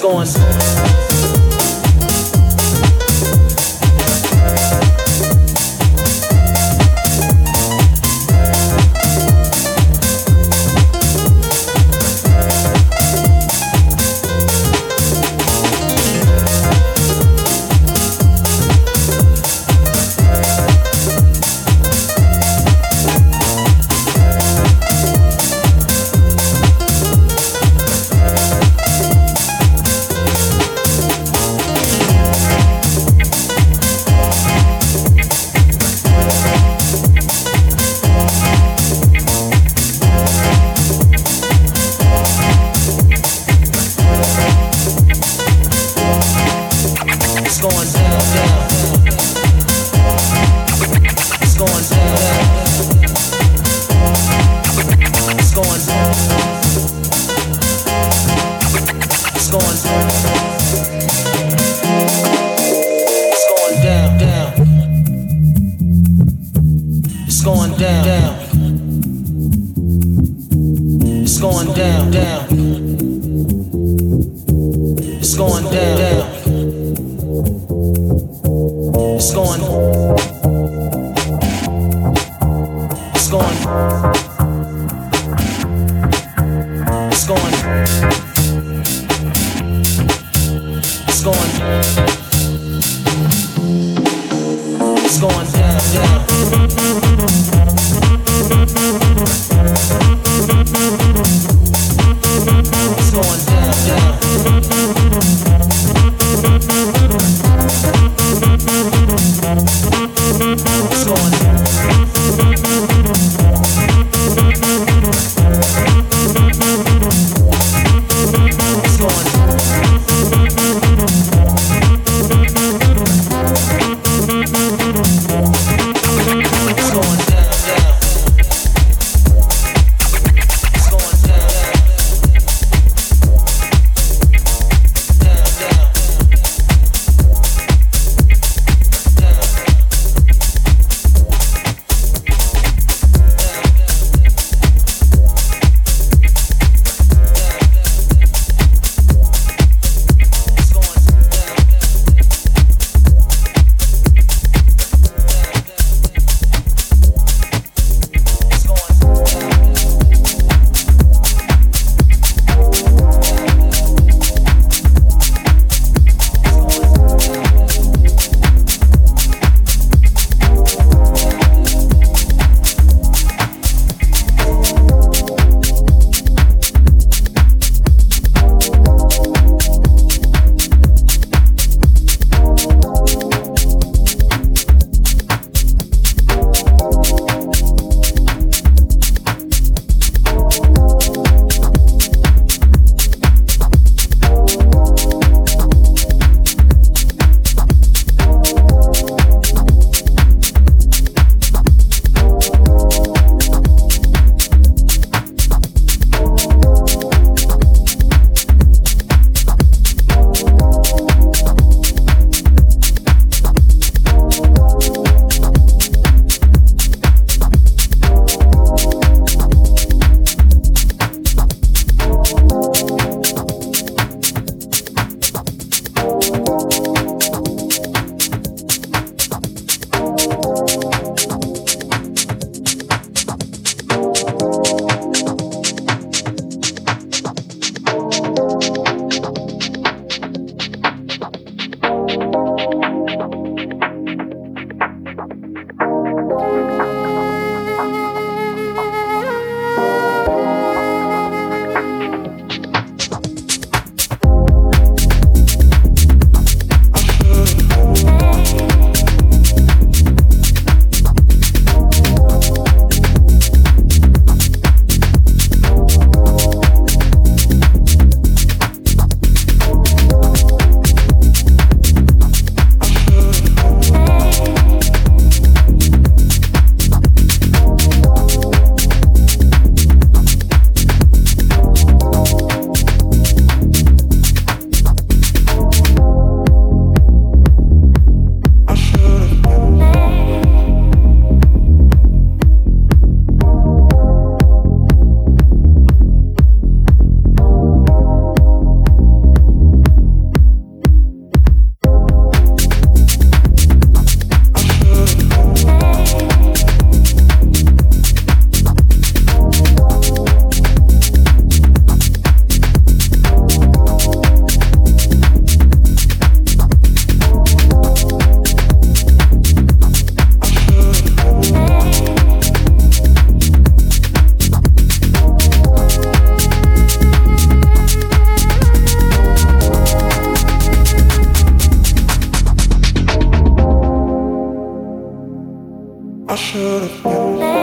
going. should have known.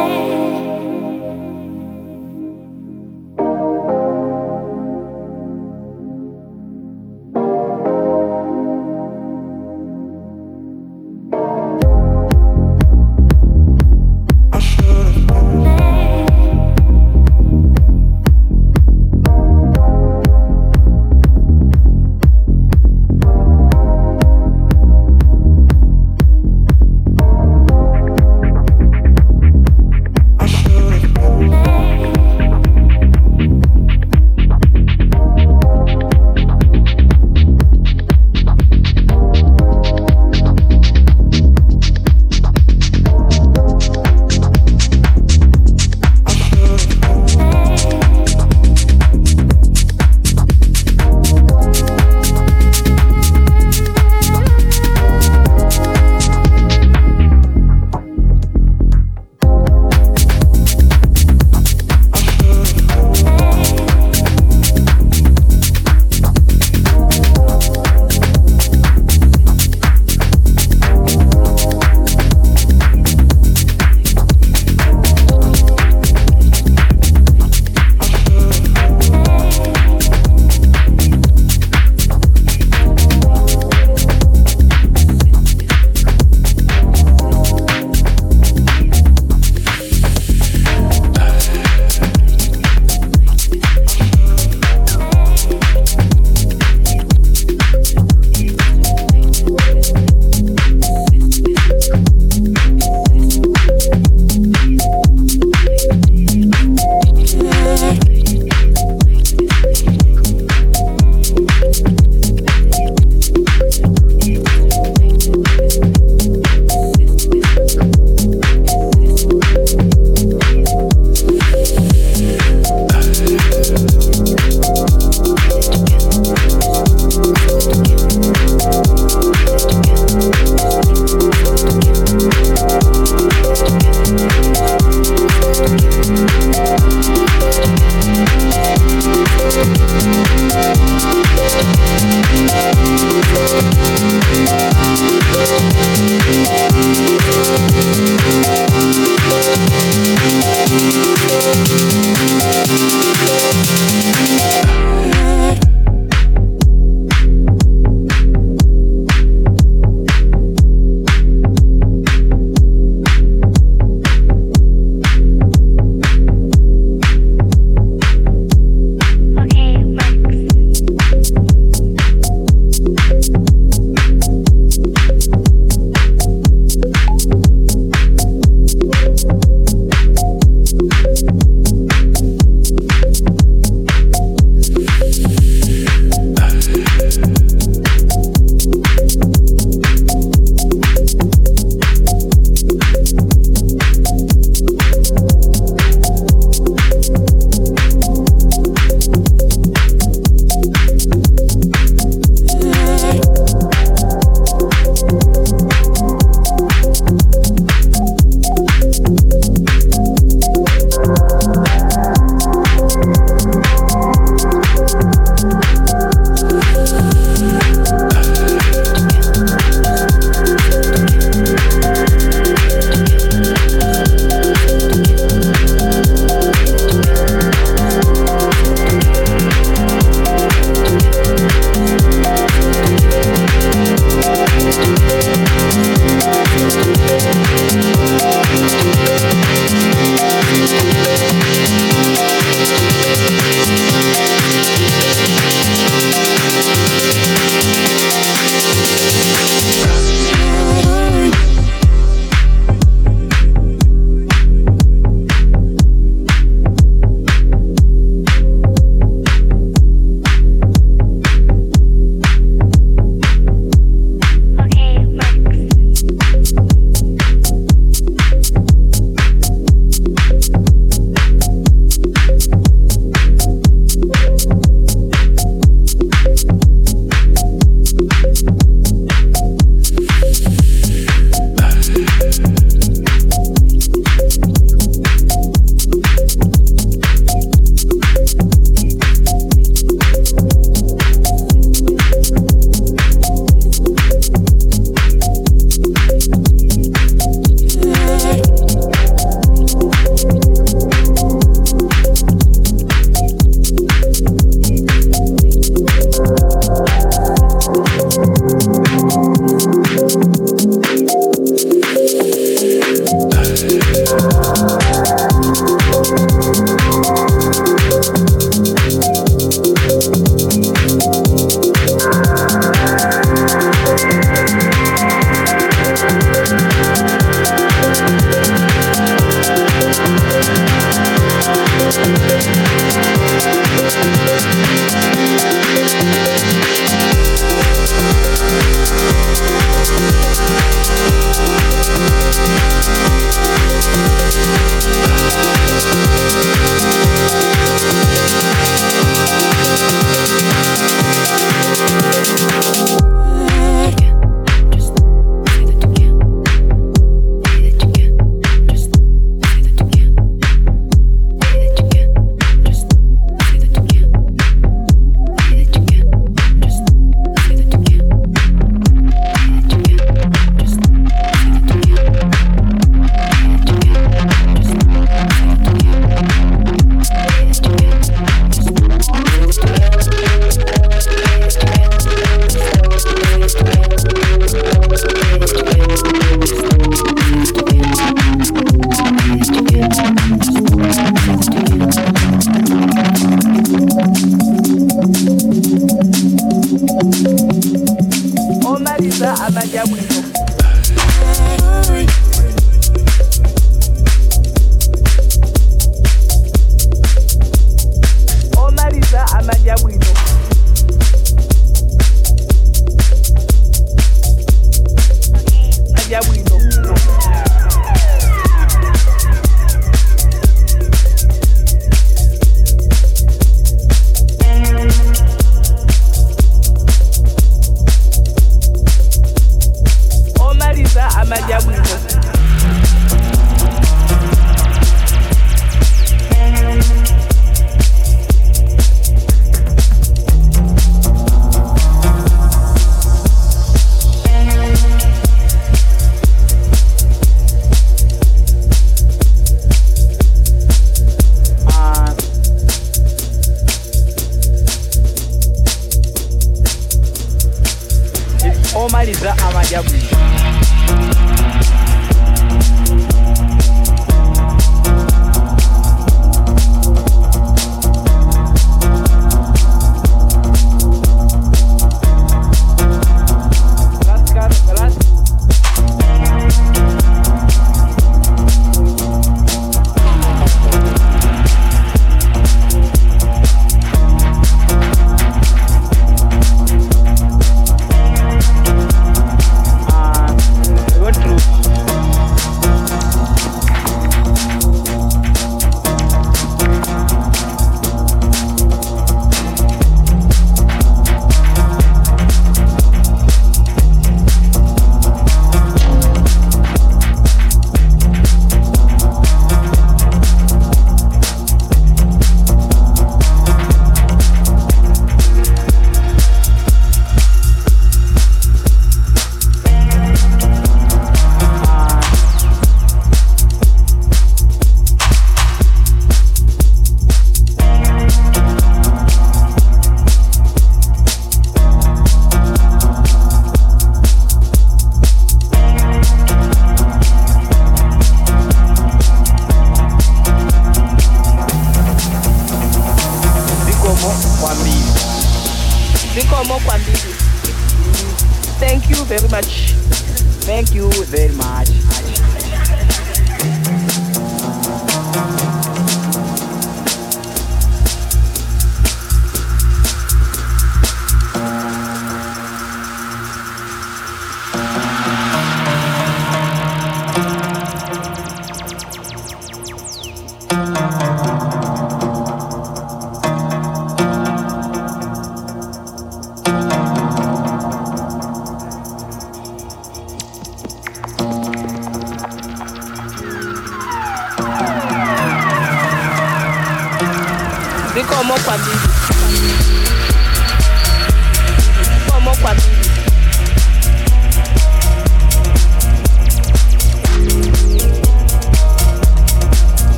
Thank